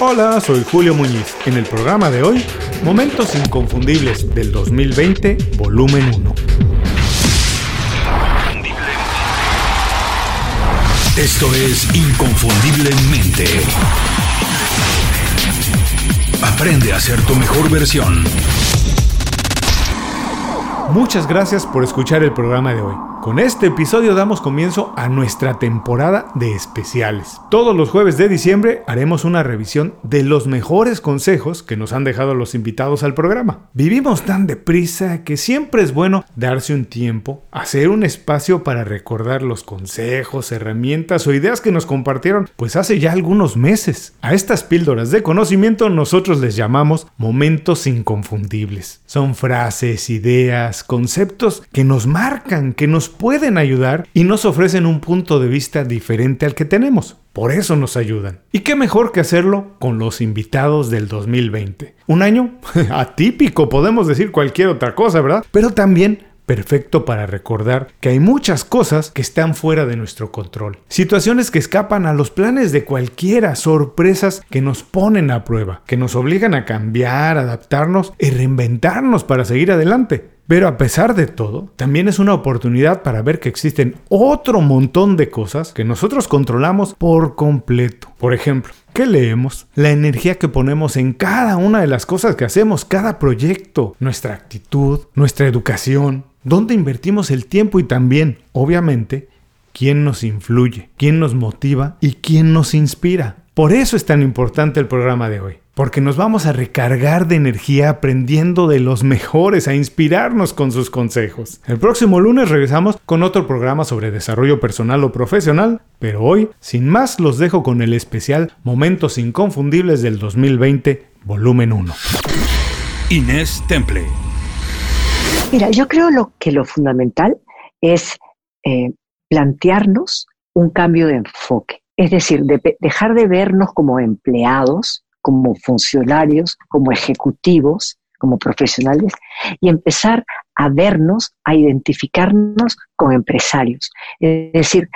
Hola, soy Julio Muñiz. En el programa de hoy, Momentos Inconfundibles del 2020, volumen 1. Esto es Inconfundiblemente. Aprende a ser tu mejor versión. Muchas gracias por escuchar el programa de hoy. Con este episodio damos comienzo a nuestra temporada de especiales. Todos los jueves de diciembre haremos una revisión de los mejores consejos que nos han dejado los invitados al programa. Vivimos tan deprisa que siempre es bueno darse un tiempo, hacer un espacio para recordar los consejos, herramientas o ideas que nos compartieron pues hace ya algunos meses. A estas píldoras de conocimiento nosotros les llamamos momentos inconfundibles. Son frases, ideas, conceptos que nos marcan, que nos pueden ayudar y nos ofrecen un punto de vista diferente al que tenemos. Por eso nos ayudan. ¿Y qué mejor que hacerlo con los invitados del 2020? Un año atípico, podemos decir cualquier otra cosa, ¿verdad? Pero también perfecto para recordar que hay muchas cosas que están fuera de nuestro control. Situaciones que escapan a los planes de cualquiera, sorpresas que nos ponen a prueba, que nos obligan a cambiar, adaptarnos y reinventarnos para seguir adelante. Pero a pesar de todo, también es una oportunidad para ver que existen otro montón de cosas que nosotros controlamos por completo. Por ejemplo, ¿qué leemos? La energía que ponemos en cada una de las cosas que hacemos, cada proyecto, nuestra actitud, nuestra educación, dónde invertimos el tiempo y también, obviamente, quién nos influye, quién nos motiva y quién nos inspira. Por eso es tan importante el programa de hoy porque nos vamos a recargar de energía aprendiendo de los mejores, a inspirarnos con sus consejos. El próximo lunes regresamos con otro programa sobre desarrollo personal o profesional, pero hoy, sin más, los dejo con el especial Momentos Inconfundibles del 2020, volumen 1. Inés Temple. Mira, yo creo lo que lo fundamental es eh, plantearnos un cambio de enfoque. Es decir, dejar de vernos como empleados, como funcionarios, como ejecutivos, como profesionales, y empezar a vernos, a identificarnos con empresarios. Es decir,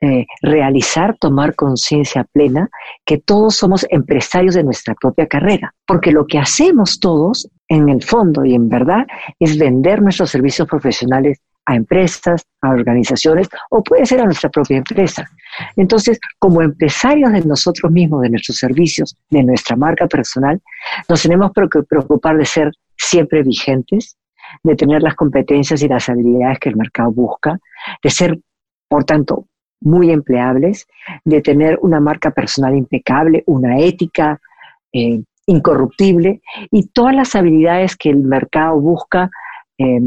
eh, realizar, tomar conciencia plena que todos somos empresarios de nuestra propia carrera, porque lo que hacemos todos, en el fondo y en verdad, es vender nuestros servicios profesionales a empresas, a organizaciones o puede ser a nuestra propia empresa. Entonces, como empresarios de nosotros mismos, de nuestros servicios, de nuestra marca personal, nos tenemos que preocupar de ser siempre vigentes, de tener las competencias y las habilidades que el mercado busca, de ser, por tanto, muy empleables, de tener una marca personal impecable, una ética eh, incorruptible y todas las habilidades que el mercado busca eh,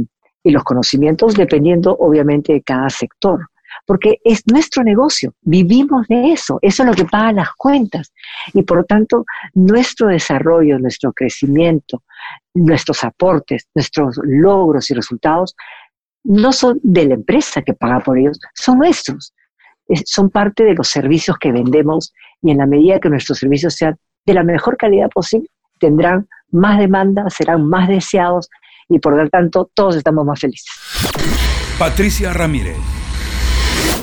y los conocimientos dependiendo obviamente de cada sector porque es nuestro negocio, vivimos de eso, eso es lo que paga las cuentas. Y por lo tanto, nuestro desarrollo, nuestro crecimiento, nuestros aportes, nuestros logros y resultados no son de la empresa que paga por ellos, son nuestros. son parte de los servicios que vendemos y en la medida que nuestros servicios sean de la mejor calidad posible, tendrán más demanda, serán más deseados y por lo tanto todos estamos más felices. Patricia Ramírez.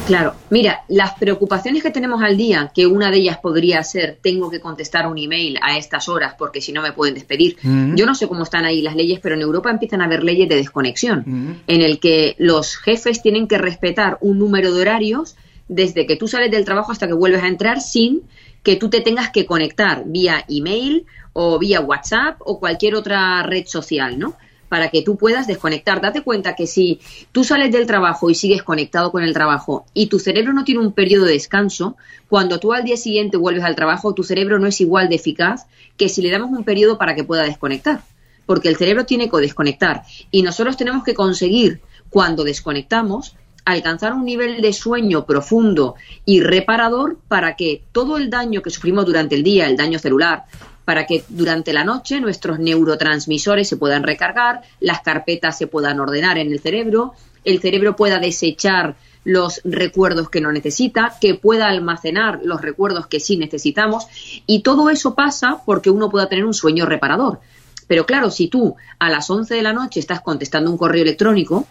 Claro, mira, las preocupaciones que tenemos al día, que una de ellas podría ser tengo que contestar un email a estas horas porque si no me pueden despedir. Mm. Yo no sé cómo están ahí las leyes, pero en Europa empiezan a haber leyes de desconexión, mm. en el que los jefes tienen que respetar un número de horarios desde que tú sales del trabajo hasta que vuelves a entrar sin que tú te tengas que conectar vía email o vía WhatsApp o cualquier otra red social, ¿no? Para que tú puedas desconectar. Date cuenta que si tú sales del trabajo y sigues conectado con el trabajo y tu cerebro no tiene un periodo de descanso, cuando tú al día siguiente vuelves al trabajo, tu cerebro no es igual de eficaz que si le damos un periodo para que pueda desconectar. Porque el cerebro tiene que desconectar y nosotros tenemos que conseguir, cuando desconectamos, alcanzar un nivel de sueño profundo y reparador para que todo el daño que sufrimos durante el día, el daño celular, para que durante la noche nuestros neurotransmisores se puedan recargar, las carpetas se puedan ordenar en el cerebro, el cerebro pueda desechar los recuerdos que no necesita, que pueda almacenar los recuerdos que sí necesitamos y todo eso pasa porque uno pueda tener un sueño reparador. Pero claro, si tú a las 11 de la noche estás contestando un correo electrónico,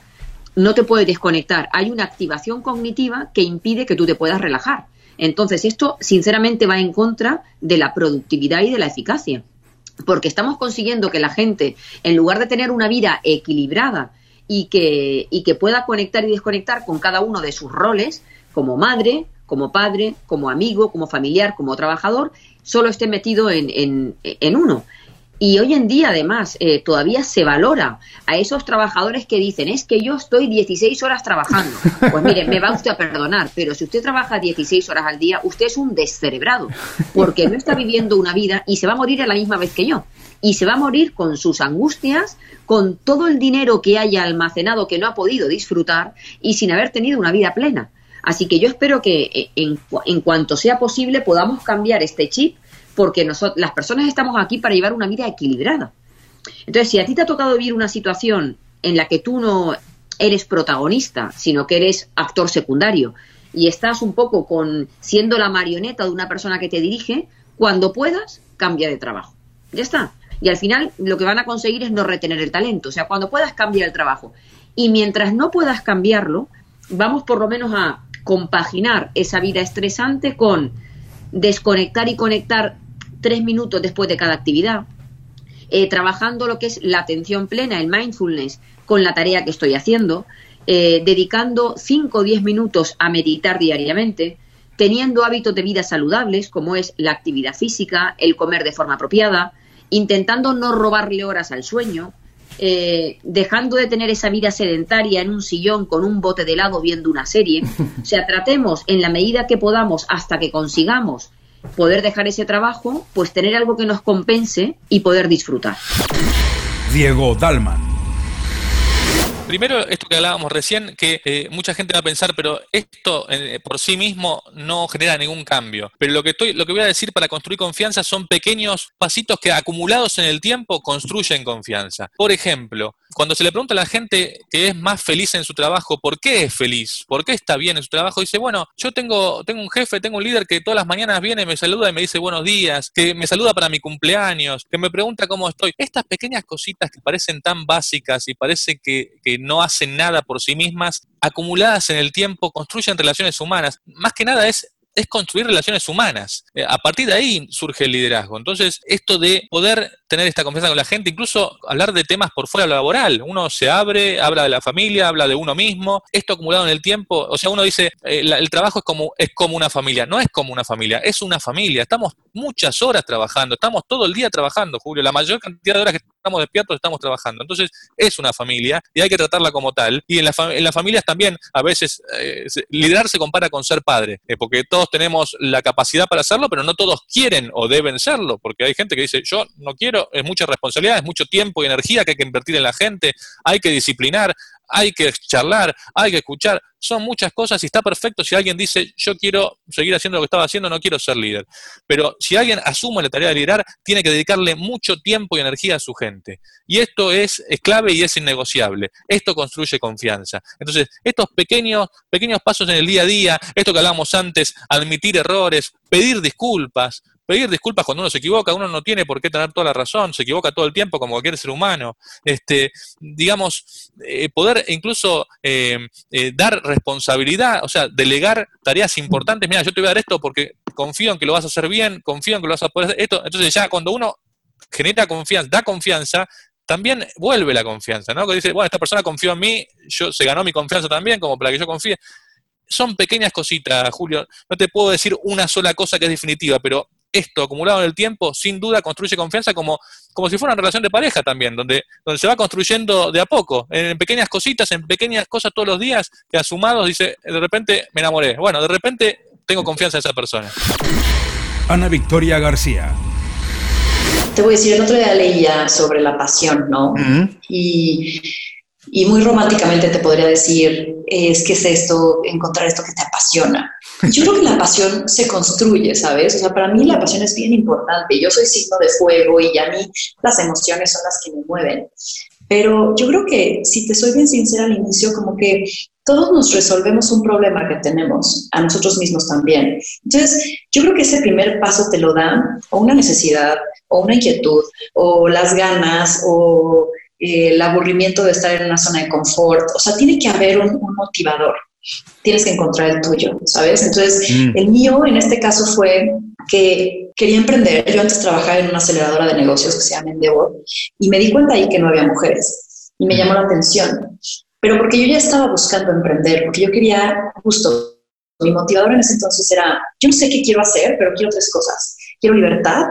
no te puedes desconectar. Hay una activación cognitiva que impide que tú te puedas relajar. Entonces, esto sinceramente va en contra de la productividad y de la eficacia, porque estamos consiguiendo que la gente, en lugar de tener una vida equilibrada y que, y que pueda conectar y desconectar con cada uno de sus roles, como madre, como padre, como amigo, como familiar, como trabajador, solo esté metido en, en, en uno. Y hoy en día, además, eh, todavía se valora a esos trabajadores que dicen, es que yo estoy 16 horas trabajando. Pues mire, me va usted a perdonar, pero si usted trabaja 16 horas al día, usted es un descerebrado, porque no está viviendo una vida y se va a morir a la misma vez que yo. Y se va a morir con sus angustias, con todo el dinero que haya almacenado que no ha podido disfrutar y sin haber tenido una vida plena. Así que yo espero que eh, en, en cuanto sea posible podamos cambiar este chip porque nosotros, las personas estamos aquí para llevar una vida equilibrada. Entonces, si a ti te ha tocado vivir una situación en la que tú no eres protagonista, sino que eres actor secundario y estás un poco con siendo la marioneta de una persona que te dirige, cuando puedas, cambia de trabajo. Ya está. Y al final lo que van a conseguir es no retener el talento. O sea, cuando puedas cambiar el trabajo. Y mientras no puedas cambiarlo, vamos por lo menos a compaginar esa vida estresante con desconectar y conectar tres minutos después de cada actividad, eh, trabajando lo que es la atención plena, el mindfulness, con la tarea que estoy haciendo, eh, dedicando cinco o diez minutos a meditar diariamente, teniendo hábitos de vida saludables, como es la actividad física, el comer de forma apropiada, intentando no robarle horas al sueño, eh, dejando de tener esa vida sedentaria en un sillón con un bote de helado viendo una serie. O sea, tratemos en la medida que podamos hasta que consigamos poder dejar ese trabajo, pues tener algo que nos compense y poder disfrutar. Diego Dalman. Primero, esto que hablábamos recién, que eh, mucha gente va a pensar, pero esto eh, por sí mismo no genera ningún cambio. Pero lo que, estoy, lo que voy a decir para construir confianza son pequeños pasitos que acumulados en el tiempo construyen confianza. Por ejemplo, cuando se le pregunta a la gente que es más feliz en su trabajo, ¿por qué es feliz? ¿Por qué está bien en su trabajo? Dice, bueno, yo tengo, tengo un jefe, tengo un líder que todas las mañanas viene, me saluda y me dice buenos días, que me saluda para mi cumpleaños, que me pregunta cómo estoy. Estas pequeñas cositas que parecen tan básicas y parece que, que no hacen nada por sí mismas, acumuladas en el tiempo, construyen relaciones humanas. Más que nada es es construir relaciones humanas. Eh, a partir de ahí surge el liderazgo. Entonces, esto de poder tener esta confianza con la gente, incluso hablar de temas por fuera de lo laboral. Uno se abre, habla de la familia, habla de uno mismo. Esto acumulado en el tiempo, o sea, uno dice, eh, el trabajo es como, es como una familia. No es como una familia, es una familia. Estamos muchas horas trabajando, estamos todo el día trabajando, Julio. La mayor cantidad de horas que estamos despiertos estamos trabajando. Entonces, es una familia y hay que tratarla como tal. Y en, la en las familias también, a veces, eh, liderar se compara con ser padre, porque todos tenemos la capacidad para hacerlo, pero no todos quieren o deben serlo, porque hay gente que dice, yo no quiero, es mucha responsabilidad, es mucho tiempo y energía que hay que invertir en la gente, hay que disciplinar, hay que charlar, hay que escuchar, son muchas cosas y está perfecto si alguien dice, yo quiero seguir haciendo lo que estaba haciendo, no quiero ser líder. Pero si alguien asume la tarea de liderar, tiene que dedicarle mucho tiempo y energía a su gente. Y esto es, es clave y es innegociable. Esto construye confianza. Entonces, estos pequeños, pequeños pasos en el día a día, esto que hablábamos antes, admitir errores, pedir disculpas, pedir disculpas cuando uno se equivoca, uno no tiene por qué tener toda la razón, se equivoca todo el tiempo como cualquier ser humano. Este, digamos, eh, poder incluso eh, eh, dar responsabilidad, o sea, delegar tareas importantes. Mira, yo te voy a dar esto porque confío en que lo vas a hacer bien, confío en que lo vas a poder hacer esto. Entonces ya cuando uno genera confianza, da confianza, también vuelve la confianza, ¿no? Que dice, bueno, esta persona confió en mí, yo se ganó mi confianza también, como para que yo confíe. Son pequeñas cositas, Julio. No te puedo decir una sola cosa que es definitiva, pero esto acumulado en el tiempo, sin duda construye confianza como, como si fuera una relación de pareja también, donde, donde se va construyendo de a poco, en pequeñas cositas, en pequeñas cosas todos los días, que asumados dice, de repente me enamoré. Bueno, de repente tengo confianza en esa persona. Ana Victoria García. Te voy a decir, el otro día leía sobre la pasión, ¿no? Y y muy románticamente te podría decir, es que es esto, encontrar esto que te apasiona. Yo creo que la pasión se construye, ¿sabes? O sea, para mí la pasión es bien importante. Yo soy signo de fuego y a mí las emociones son las que me mueven. Pero yo creo que, si te soy bien sincera al inicio, como que todos nos resolvemos un problema que tenemos, a nosotros mismos también. Entonces, yo creo que ese primer paso te lo dan o una necesidad, o una inquietud, o las ganas, o el aburrimiento de estar en una zona de confort. O sea, tiene que haber un, motivador. tienes que encontrar el tuyo, ¿sabes? Entonces, mm. el mío en este caso fue que quería emprender. Yo antes trabajaba en una aceleradora de negocios que se llama Endeavor y me di cuenta ahí que no había mujeres y me llamó la atención. Pero porque yo ya estaba buscando emprender, porque yo quería justo, mi motivador en ese entonces era, yo no sé qué quiero hacer, pero quiero tres cosas. Quiero libertad,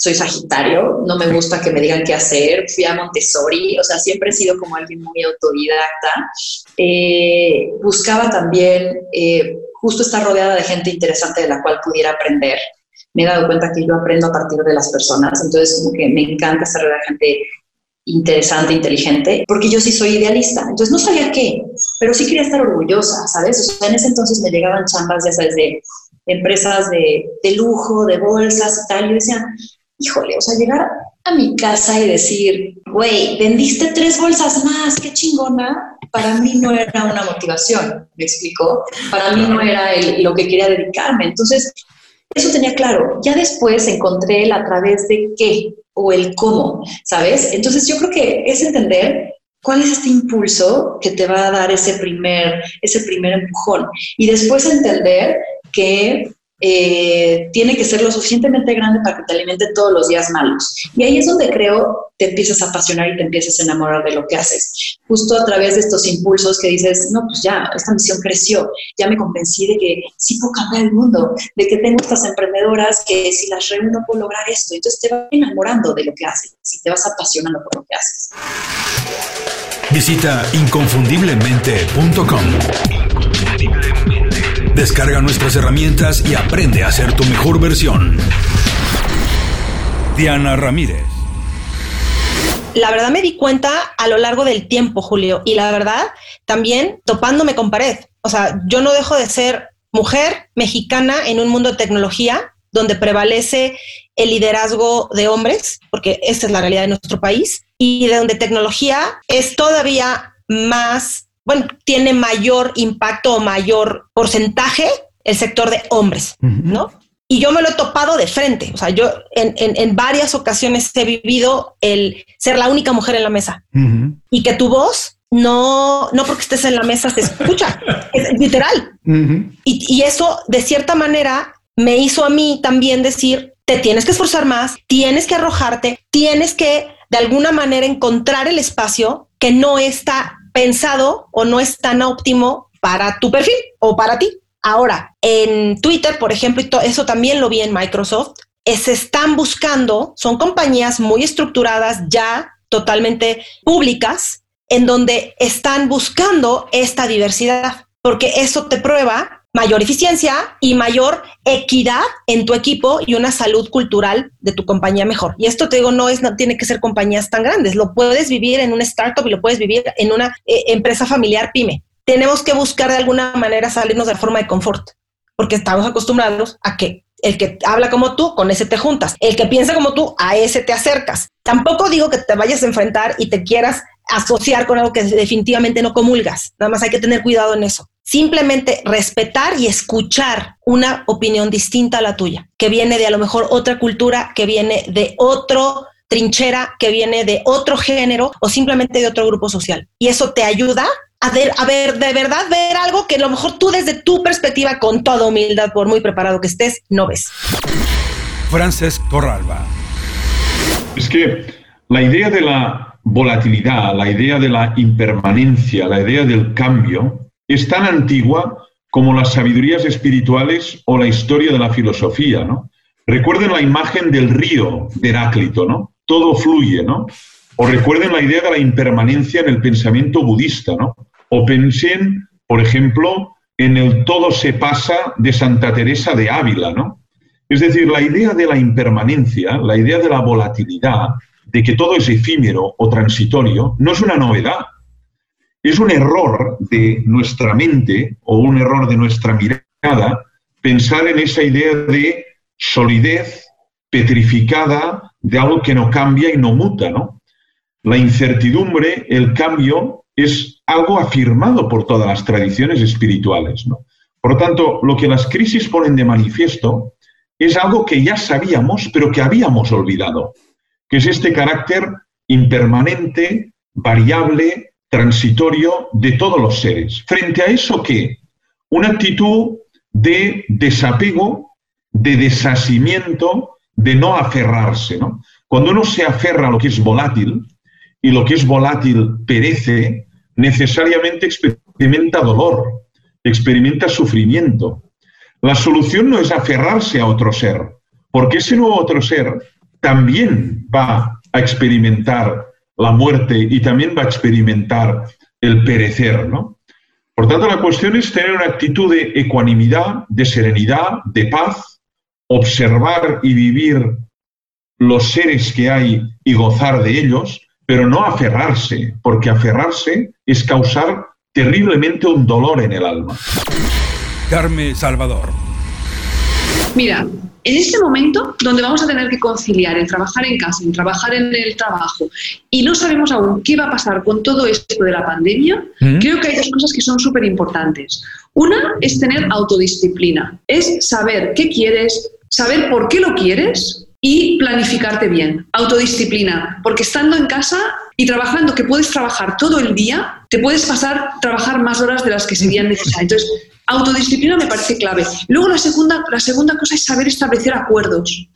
soy Sagitario, no me gusta que me digan qué hacer, fui a Montessori, o sea, siempre he sido como alguien muy autodidacta. Eh, buscaba también eh, justo estar rodeada de gente interesante de la cual pudiera aprender. Me he dado cuenta que yo aprendo a partir de las personas, entonces como que me encanta estar rodeada de gente interesante, inteligente, porque yo sí soy idealista. Entonces no sabía qué, pero sí quería estar orgullosa, ¿sabes? O sea, en ese entonces me llegaban chambas, ya sabes, de empresas de, de lujo, de bolsas y tal. Y yo decía, híjole, o sea, llegar a mi casa y decir, güey, vendiste tres bolsas más, qué chingona, para mí no era una motivación, ¿me explicó? Para mí no era lo que quería dedicarme. Entonces, eso tenía claro. Ya después encontré el a través de qué o el cómo, ¿sabes? Entonces, yo creo que es entender cuál es este impulso que te va a dar ese primer, ese primer empujón. Y después entender que eh, tiene que ser lo suficientemente grande para que te alimente todos los días malos. Y ahí es donde creo te empiezas a apasionar y te empiezas a enamorar de lo que haces. Justo a través de estos impulsos que dices, no, pues ya, esta misión creció, ya me convencí de que sí puedo cambiar el mundo, de que tengo estas emprendedoras que si las reúno puedo lograr esto. Entonces te vas enamorando de lo que haces y te vas apasionando por lo que haces. Visita inconfundiblemente.com Descarga nuestras herramientas y aprende a ser tu mejor versión. Diana Ramírez. La verdad me di cuenta a lo largo del tiempo, Julio, y la verdad también topándome con pared. O sea, yo no dejo de ser mujer mexicana en un mundo de tecnología donde prevalece el liderazgo de hombres, porque esta es la realidad de nuestro país, y de donde tecnología es todavía más bueno, tiene mayor impacto o mayor porcentaje el sector de hombres, ¿no? Y yo me lo he topado de frente. O sea, yo en, varias ocasiones he vivido el ser la única mujer en la mesa y que tu voz no, no porque estés en la mesa se escucha, es literal. y, y eso de cierta manera me hizo a mí también decir, te tienes que esforzar más, tienes que arrojarte, tienes que de alguna manera encontrar el espacio que no está pensado o no es tan óptimo para tu perfil o para ti. Ahora, en Twitter, por ejemplo, y eso también lo vi en Microsoft, se están buscando, son compañías muy estructuradas, ya totalmente públicas, en donde están buscando esta diversidad, porque eso te prueba mayor eficiencia y mayor equidad en tu equipo y una salud cultural de tu compañía mejor. Y esto te digo, no es, no tiene que ser compañías tan grandes, lo puedes vivir en una startup y lo puedes vivir en una eh, empresa familiar pyme. Tenemos que buscar de alguna manera salirnos de forma de confort, porque estamos acostumbrados a que el que habla como tú, con ese te juntas. El que piensa como tú, a ese te acercas. Tampoco digo que te vayas a enfrentar y te quieras asociar con algo que definitivamente no comulgas. Nada más hay que tener cuidado en eso simplemente respetar y escuchar una opinión distinta a la tuya, que viene de a lo mejor otra cultura, que viene de otro trinchera, que viene de otro género o simplemente de otro grupo social. Y eso te ayuda a ver, a ver, de verdad ver algo que a lo mejor tú desde tu perspectiva, con toda humildad, por muy preparado que estés, no ves. Frances Torralba. Es que la idea de la volatilidad, la idea de la impermanencia, la idea del cambio, es tan antigua como las sabidurías espirituales o la historia de la filosofía, ¿no? Recuerden la imagen del río de Heráclito, ¿no? Todo fluye, ¿no? O recuerden la idea de la impermanencia en el pensamiento budista, ¿no? O pensen, por ejemplo, en el todo se pasa de Santa Teresa de Ávila, ¿no? Es decir, la idea de la impermanencia, la idea de la volatilidad, de que todo es efímero o transitorio, no es una novedad. Es un error de nuestra mente o un error de nuestra mirada pensar en esa idea de solidez petrificada de algo que no cambia y no muta, ¿no? La incertidumbre, el cambio, es algo afirmado por todas las tradiciones espirituales, ¿no? Por lo tanto, lo que las crisis ponen de manifiesto es algo que ya sabíamos, pero que habíamos olvidado, que es este carácter impermanente, variable, transitorio de todos los seres. Frente a eso, ¿qué? una actitud de desapego, de desasimiento, de no aferrarse. ¿no? Cuando uno se aferra a lo que es volátil y lo que es volátil perece, necesariamente experimenta dolor, experimenta sufrimiento. La solución no es aferrarse a otro ser, porque ese nuevo otro ser también va a experimentar la muerte y también va a experimentar el perecer, ¿no? Por tanto, la cuestión es tener una actitud de ecuanimidad, de serenidad, de paz, observar y vivir los seres que hay y gozar de ellos, pero no aferrarse, porque aferrarse es causar terriblemente un dolor en el alma. Carmen Salvador. Mira, en este momento donde vamos a tener que conciliar el trabajar en casa, el trabajar en el trabajo y no sabemos aún qué va a pasar con todo esto de la pandemia, creo que hay dos cosas que son súper importantes. Una es tener autodisciplina, es saber qué quieres, saber por qué lo quieres y planificarte bien. Autodisciplina, porque estando en casa y trabajando, que puedes trabajar todo el día, te puedes pasar trabajar más horas de las que serían necesarias. Entonces, Autodisciplina me parece clave. Luego la segunda, la segunda cosa es saber establecer acuerdos.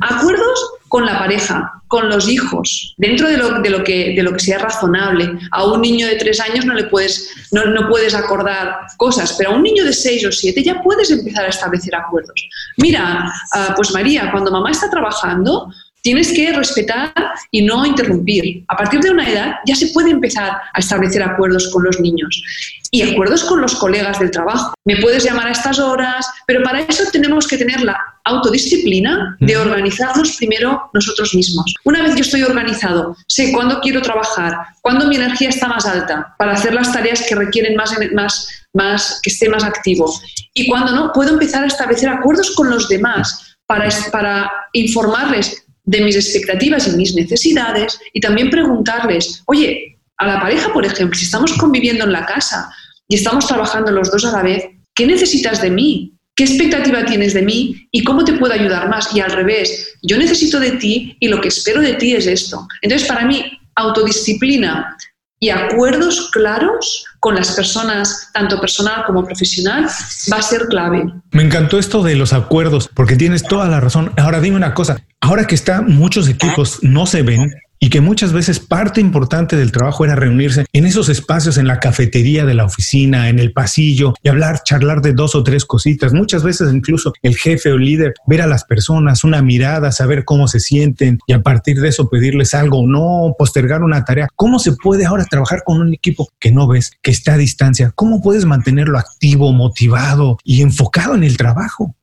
Acuerdos con la pareja, con los hijos, dentro de lo, de lo, que, de lo que sea razonable. A un niño de tres años no le puedes, no, no, puedes acordar cosas, pero a un niño de seis o siete ya puedes empezar a establecer acuerdos. Mira, ah, pues María, cuando mamá está trabajando, Tienes que respetar y no interrumpir. A partir de una edad ya se puede empezar a establecer acuerdos con los niños y acuerdos con los colegas del trabajo. Me puedes llamar a estas horas, pero para eso tenemos que tener la autodisciplina de organizarnos primero nosotros mismos. Una vez yo estoy organizado, sé cuándo quiero trabajar, cuándo mi energía está más alta para hacer las tareas que requieren más, más, más que esté más activo y cuando no, puedo empezar a establecer acuerdos con los demás para, para informarles de mis expectativas y mis necesidades y también preguntarles, oye, a la pareja, por ejemplo, si estamos conviviendo en la casa y estamos trabajando los dos a la vez, ¿qué necesitas de mí? ¿Qué expectativa tienes de mí y cómo te puedo ayudar más? Y al revés, yo necesito de ti y lo que espero de ti es esto. Entonces, para mí, autodisciplina y acuerdos claros con las personas, tanto personal como profesional, va a ser clave. Me encantó esto de los acuerdos, porque tienes toda la razón. Ahora dime una cosa, ahora que está muchos equipos no se ven, y que muchas veces parte importante del trabajo era reunirse en esos espacios, en la cafetería de la oficina, en el pasillo y hablar, charlar de dos o tres cositas. Muchas veces incluso el jefe o líder, ver a las personas, una mirada, saber cómo se sienten y a partir de eso pedirles algo o no, postergar una tarea. ¿Cómo se puede ahora trabajar con un equipo que no ves, que está a distancia? ¿Cómo puedes mantenerlo activo, motivado y enfocado en el trabajo?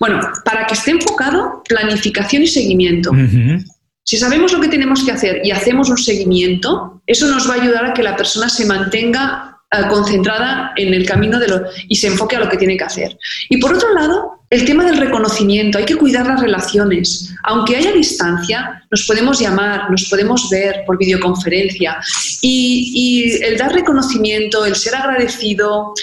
Bueno, para que esté enfocado, planificación y seguimiento. Si sabemos lo que tenemos que hacer y hacemos un seguimiento, eso nos va a ayudar a que la persona se mantenga eh, concentrada en el camino de lo, y se enfoque a lo que tiene que hacer. Y por otro lado, el tema del reconocimiento, hay que cuidar las relaciones. Aunque haya distancia, nos podemos llamar, nos podemos ver por videoconferencia y, y el dar reconocimiento, el ser agradecido,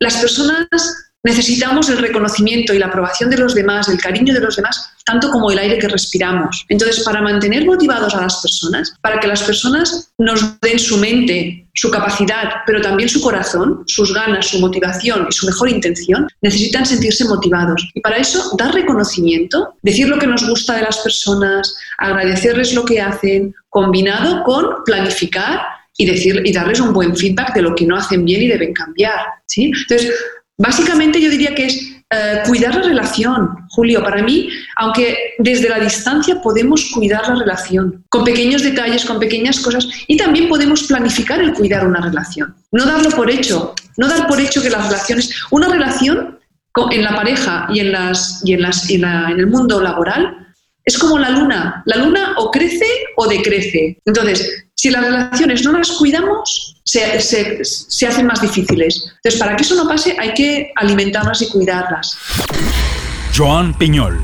las personas necesitamos el reconocimiento y la aprobación de los demás, el cariño de los demás, tanto como el aire que respiramos. Entonces, para mantener motivados a las personas, para que las personas nos den su mente, su capacidad, pero también su corazón, sus ganas, su motivación y su mejor intención, necesitan sentirse motivados. Y para eso, dar reconocimiento, decir lo que nos gusta de las personas, agradecerles lo que hacen, combinado con planificar y, decir, y darles un buen feedback de lo que no hacen bien y deben cambiar. ¿sí? Entonces, Básicamente yo diría que es eh, cuidar la relación, Julio. Para mí, aunque desde la distancia podemos cuidar la relación, con pequeños detalles, con pequeñas cosas, y también podemos planificar el cuidar una relación. No darlo por hecho, no dar por hecho que las relaciones, una relación en la pareja y en, las, y en, las, en el mundo laboral es como la luna. La luna o crece o decrece. Entonces, si las relaciones no las cuidamos, se, se, hacen más difíciles. Entonces, para que eso no pase, hay que alimentarlas y cuidarlas. Joan Piñol.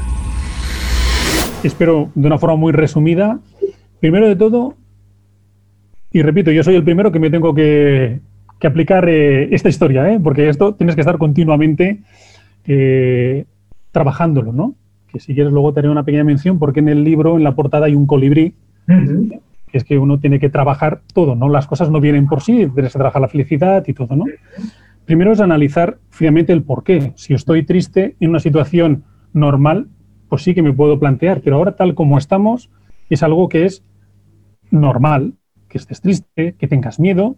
Espero, de una forma muy resumida, primero de todo, y repito, yo soy el primero que me tengo que, aplicar eh, esta historia, ¿eh? porque esto tienes que estar continuamente eh, trabajándolo, ¿no? Que si quieres luego tener una pequeña mención, porque en el libro, en la portada, hay un colibrí es que uno tiene que trabajar todo, ¿no? Las cosas no vienen por sí, tienes que trabajar la felicidad y todo, ¿no? primero es analizar fríamente el por qué. Si estoy triste en una situación normal, pues sí que me puedo plantear, pero ahora tal como estamos, es algo que es normal, que estés triste, que tengas miedo.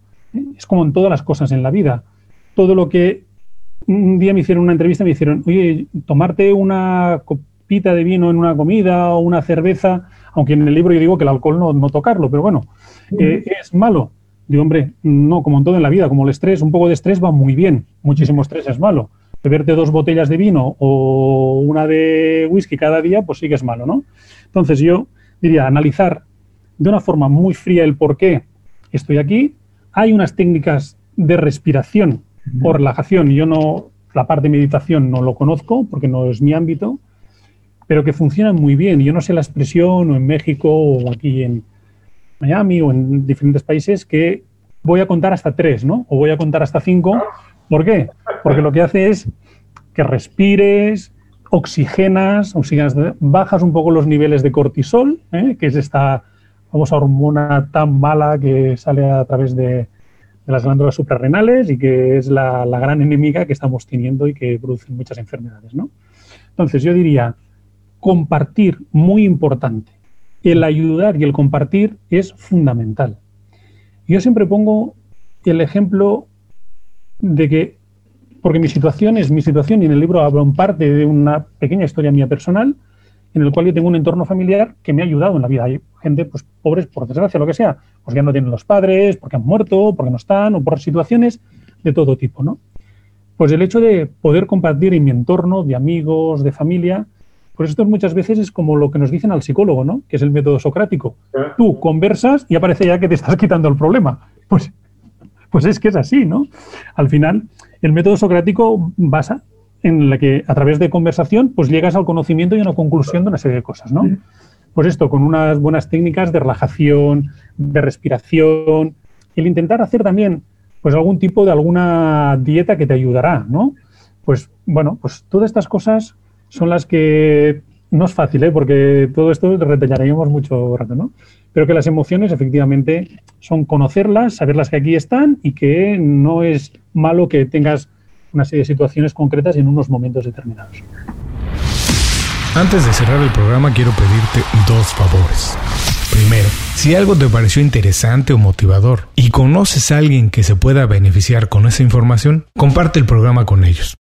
Es como en todas las cosas en la vida. Todo lo que un día me hicieron una entrevista, me dijeron, oye, tomarte una de vino en una comida o una cerveza, aunque en el libro yo digo que el alcohol no, no tocarlo, pero bueno, eh, es malo. Digo, hombre, no, como en todo en la vida, como el estrés, un poco de estrés va muy bien, muchísimo estrés es malo. Beberte dos botellas de vino o una de whisky cada día, pues sí que es malo, ¿no? Entonces yo diría, analizar de una forma muy fría el por qué estoy aquí. Hay unas técnicas de respiración o relajación, yo no, la parte de meditación no lo conozco porque no es mi ámbito, pero que funcionan muy bien. Yo no sé la expresión o en México o aquí en, Miami o en diferentes países que voy a contar hasta tres, ¿no? O voy a contar hasta cinco. ¿Por qué? Porque lo que hace es que respires, oxigenas, oxigenas bajas un poco los niveles de cortisol, ¿eh? que es esta famosa hormona tan mala que sale a través de, las glándulas suprarrenales y que es la, la, gran enemiga que estamos teniendo y que produce muchas enfermedades, ¿no? Entonces yo diría, compartir, muy importante el ayudar y el compartir es fundamental. Yo siempre pongo el ejemplo de que, porque mi situación es mi situación y en el libro hablo en parte de una pequeña historia mía personal, en el cual yo tengo un entorno familiar que me ha ayudado en la vida. Hay gente, pues, pobres, por desgracia, lo que sea, pues ya no tienen los padres, porque han muerto, porque no están, o por situaciones de todo tipo, ¿no? Pues el hecho de poder compartir en mi entorno, de amigos, de familia, pues esto muchas veces es como lo que nos dicen al psicólogo, ¿no? Que es el método socrático. Tú conversas y aparece ya que te estás quitando el problema. Pues, pues es que es así, ¿no? Al final, el método socrático basa en la que a través de conversación pues llegas al conocimiento y a una conclusión de una serie de cosas, ¿no? Pues esto, con unas buenas técnicas de relajación, de respiración, el intentar hacer también pues algún tipo de alguna dieta que te ayudará, ¿no? Pues bueno, pues todas estas cosas son las que no es fácil, ¿eh? porque todo esto retallaríamos mucho rato, ¿no? Pero que las emociones efectivamente son conocerlas, saberlas que aquí están y que no es malo que tengas una serie de situaciones concretas en unos momentos determinados. Antes de cerrar el programa quiero pedirte dos favores. Primero, si algo te pareció interesante o motivador y conoces a alguien que se pueda beneficiar con esa información, comparte el programa con ellos.